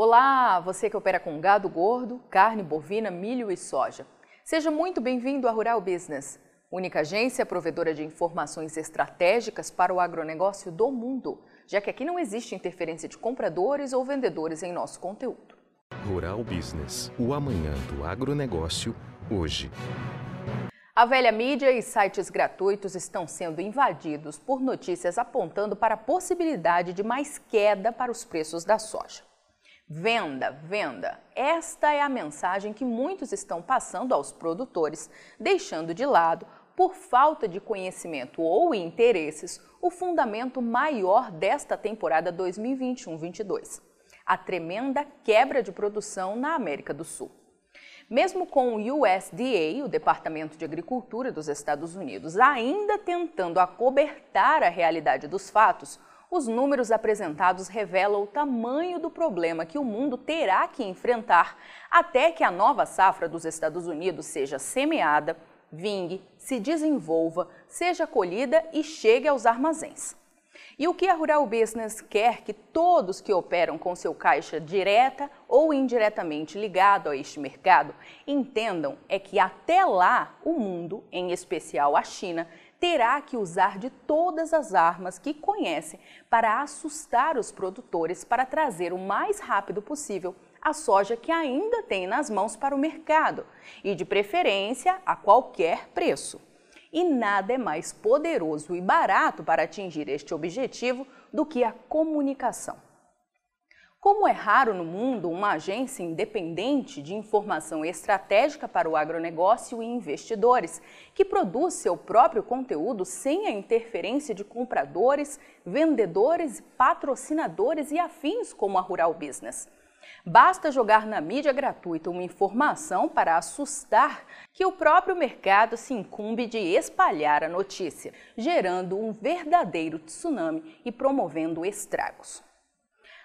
Olá, você que opera com gado gordo, carne bovina, milho e soja. Seja muito bem-vindo à Rural Business, única agência provedora de informações estratégicas para o agronegócio do mundo, já que aqui não existe interferência de compradores ou vendedores em nosso conteúdo. Rural Business, o amanhã do agronegócio, hoje. A velha mídia e sites gratuitos estão sendo invadidos por notícias apontando para a possibilidade de mais queda para os preços da soja. Venda, venda. Esta é a mensagem que muitos estão passando aos produtores, deixando de lado, por falta de conhecimento ou interesses, o fundamento maior desta temporada 2021-22: a tremenda quebra de produção na América do Sul. Mesmo com o USDA, o Departamento de Agricultura dos Estados Unidos, ainda tentando acobertar a realidade dos fatos, os números apresentados revelam o tamanho do problema que o mundo terá que enfrentar até que a nova safra dos Estados Unidos seja semeada, vingue, se desenvolva, seja colhida e chegue aos armazéns. E o que a Rural Business quer que todos que operam com seu caixa direta ou indiretamente ligado a este mercado entendam é que até lá o mundo, em especial a China, terá que usar de todas as armas que conhece para assustar os produtores para trazer o mais rápido possível a soja que ainda tem nas mãos para o mercado e, de preferência, a qualquer preço. E nada é mais poderoso e barato para atingir este objetivo do que a comunicação. Como é raro no mundo uma agência independente de informação estratégica para o agronegócio e investidores, que produz seu próprio conteúdo sem a interferência de compradores, vendedores, patrocinadores e afins como a Rural Business. Basta jogar na mídia gratuita uma informação para assustar que o próprio mercado se incumbe de espalhar a notícia, gerando um verdadeiro tsunami e promovendo estragos.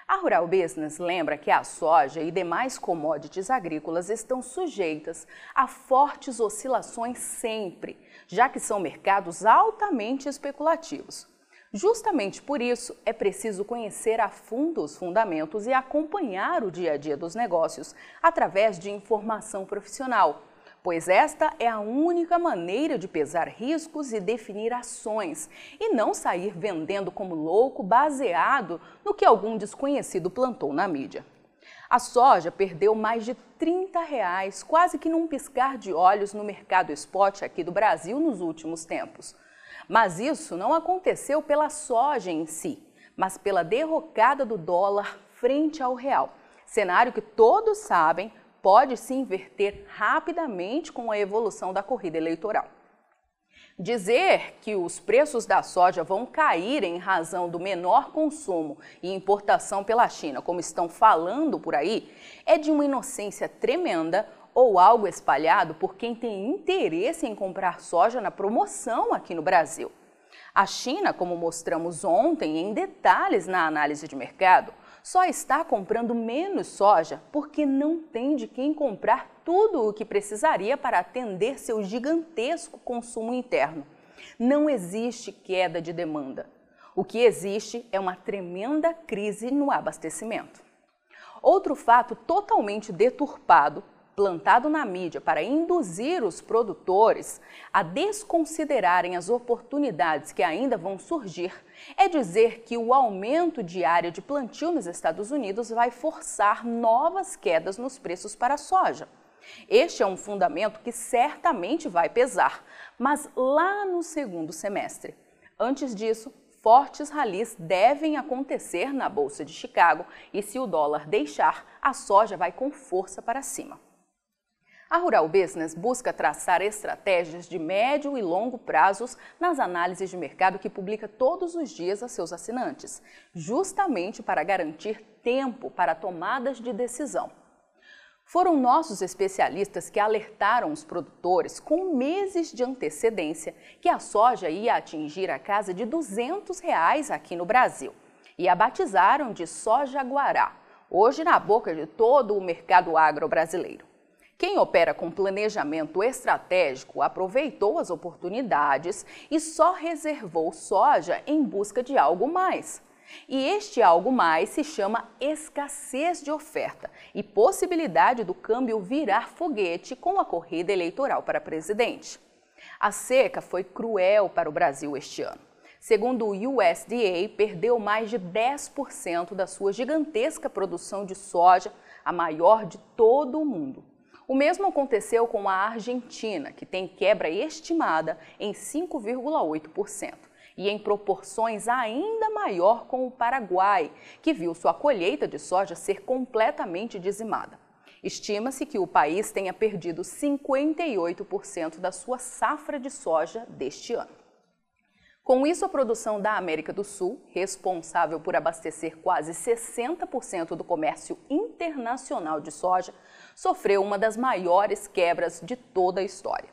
A Rural Business lembra que a soja e demais commodities agrícolas estão sujeitas a fortes oscilações sempre, já que são mercados altamente especulativos. Justamente por isso, é preciso conhecer a fundo os fundamentos e acompanhar o dia a dia dos negócios através de informação profissional pois esta é a única maneira de pesar riscos e definir ações, e não sair vendendo como louco baseado no que algum desconhecido plantou na mídia. A soja perdeu mais de 30 reais, quase que num piscar de olhos no mercado spot aqui do Brasil nos últimos tempos. Mas isso não aconteceu pela soja em si, mas pela derrocada do dólar frente ao real. Cenário que todos sabem pode se inverter rapidamente com a evolução da corrida eleitoral. Dizer que os preços da soja vão cair em razão do menor consumo e importação pela China, como estão falando por aí, é de uma inocência tremenda ou algo espalhado por quem tem interesse em comprar soja na promoção aqui no Brasil. A China, como mostramos ontem em detalhes na análise de mercado, só está comprando menos soja porque não tem de quem comprar tudo o que precisaria para atender seu gigantesco consumo interno. Não existe queda de demanda. O que existe é uma tremenda crise no abastecimento. Outro fato totalmente deturpado plantado na mídia para induzir os produtores a desconsiderarem as oportunidades que ainda vão surgir, é dizer que o aumento de área de plantio nos Estados Unidos vai forçar novas quedas nos preços para a soja. Este é um fundamento que certamente vai pesar, mas lá no segundo semestre. Antes disso, fortes ralis devem acontecer na Bolsa de Chicago e, se o dólar deixar, a soja vai com força para cima. A Rural Business busca traçar estratégias de médio e longo prazos nas análises de mercado que publica todos os dias a seus assinantes, justamente para garantir tempo para tomadas de decisão. Foram nossos especialistas que alertaram os produtores com meses de antecedência que a soja ia atingir a casa de 200 reais aqui no Brasil e a batizaram de soja guará, hoje na boca de todo o mercado agro brasileiro. Quem opera com planejamento estratégico aproveitou as oportunidades e só reservou soja em busca de algo mais. E este algo mais se chama escassez de oferta e possibilidade do câmbio virar foguete com a corrida eleitoral para presidente. A seca foi cruel para o Brasil este ano. Segundo o USDA, perdeu mais de 10% da sua gigantesca produção de soja, a maior de todo o mundo. O mesmo aconteceu com a Argentina, que tem quebra estimada em 5,8%, e em proporções ainda maior com o Paraguai, que viu sua colheita de soja ser completamente dizimada. Estima-se que o país tenha perdido 58% da sua safra de soja deste ano. Com isso, a produção da América do Sul, responsável por abastecer quase 60% do comércio internacional de soja, sofreu uma das maiores quebras de toda a história.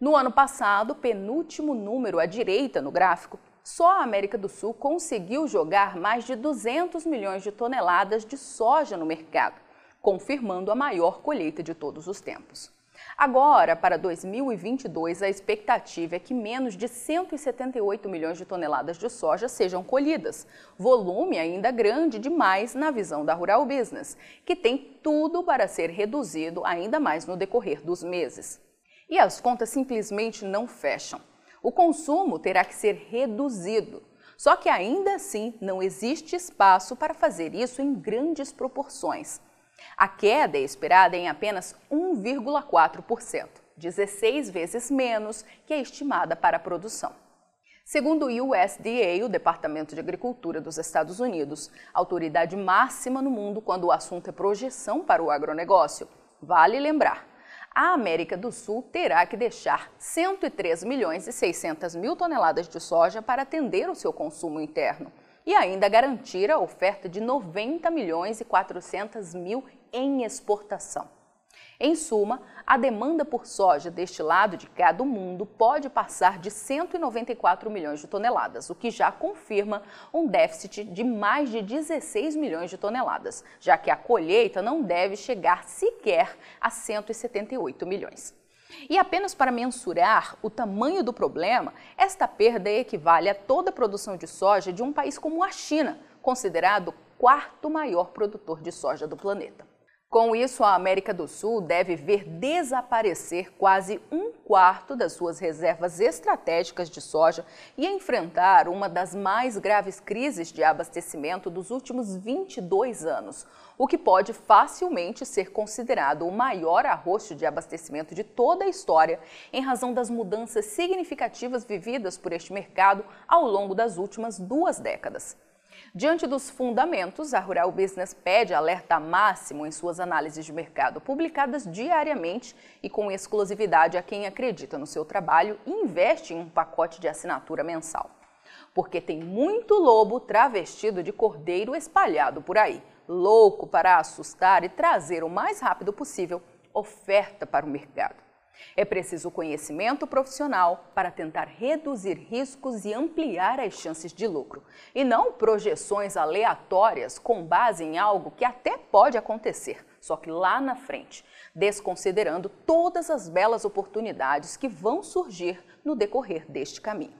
No ano passado, penúltimo número à direita no gráfico, só a América do Sul conseguiu jogar mais de 200 milhões de toneladas de soja no mercado, confirmando a maior colheita de todos os tempos. Agora, para 2022, a expectativa é que menos de 178 milhões de toneladas de soja sejam colhidas, volume ainda grande demais na visão da Rural Business, que tem tudo para ser reduzido ainda mais no decorrer dos meses. E as contas simplesmente não fecham. O consumo terá que ser reduzido. Só que ainda assim não existe espaço para fazer isso em grandes proporções. A queda é esperada em apenas 1,4%, 16 vezes menos que a estimada para a produção. Segundo o USDA, o Departamento de Agricultura dos Estados Unidos, autoridade máxima no mundo quando o assunto é projeção para o agronegócio, vale lembrar, a América do Sul terá que deixar 103 milhões e 600 mil toneladas de soja para atender o seu consumo interno, e ainda garantir a oferta de 90 milhões e 400 mil em exportação. Em suma, a demanda por soja deste lado de cá do mundo pode passar de 194 milhões de toneladas, o que já confirma um déficit de mais de 16 milhões de toneladas, já que a colheita não deve chegar sequer a 178 milhões. E apenas para mensurar o tamanho do problema, esta perda equivale a toda a produção de soja de um país como a China, considerado o quarto maior produtor de soja do planeta. Com isso, a América do Sul deve ver desaparecer quase um quarto das suas reservas estratégicas de soja e enfrentar uma das mais graves crises de abastecimento dos últimos 22 anos, o que pode facilmente ser considerado o maior arroxo de abastecimento de toda a história, em razão das mudanças significativas vividas por este mercado ao longo das últimas duas décadas. Diante dos fundamentos, a Rural Business pede alerta máximo em suas análises de mercado, publicadas diariamente e com exclusividade a quem acredita no seu trabalho e investe em um pacote de assinatura mensal. Porque tem muito lobo travestido de cordeiro espalhado por aí, louco para assustar e trazer o mais rápido possível oferta para o mercado. É preciso conhecimento profissional para tentar reduzir riscos e ampliar as chances de lucro, e não projeções aleatórias com base em algo que até pode acontecer, só que lá na frente, desconsiderando todas as belas oportunidades que vão surgir no decorrer deste caminho.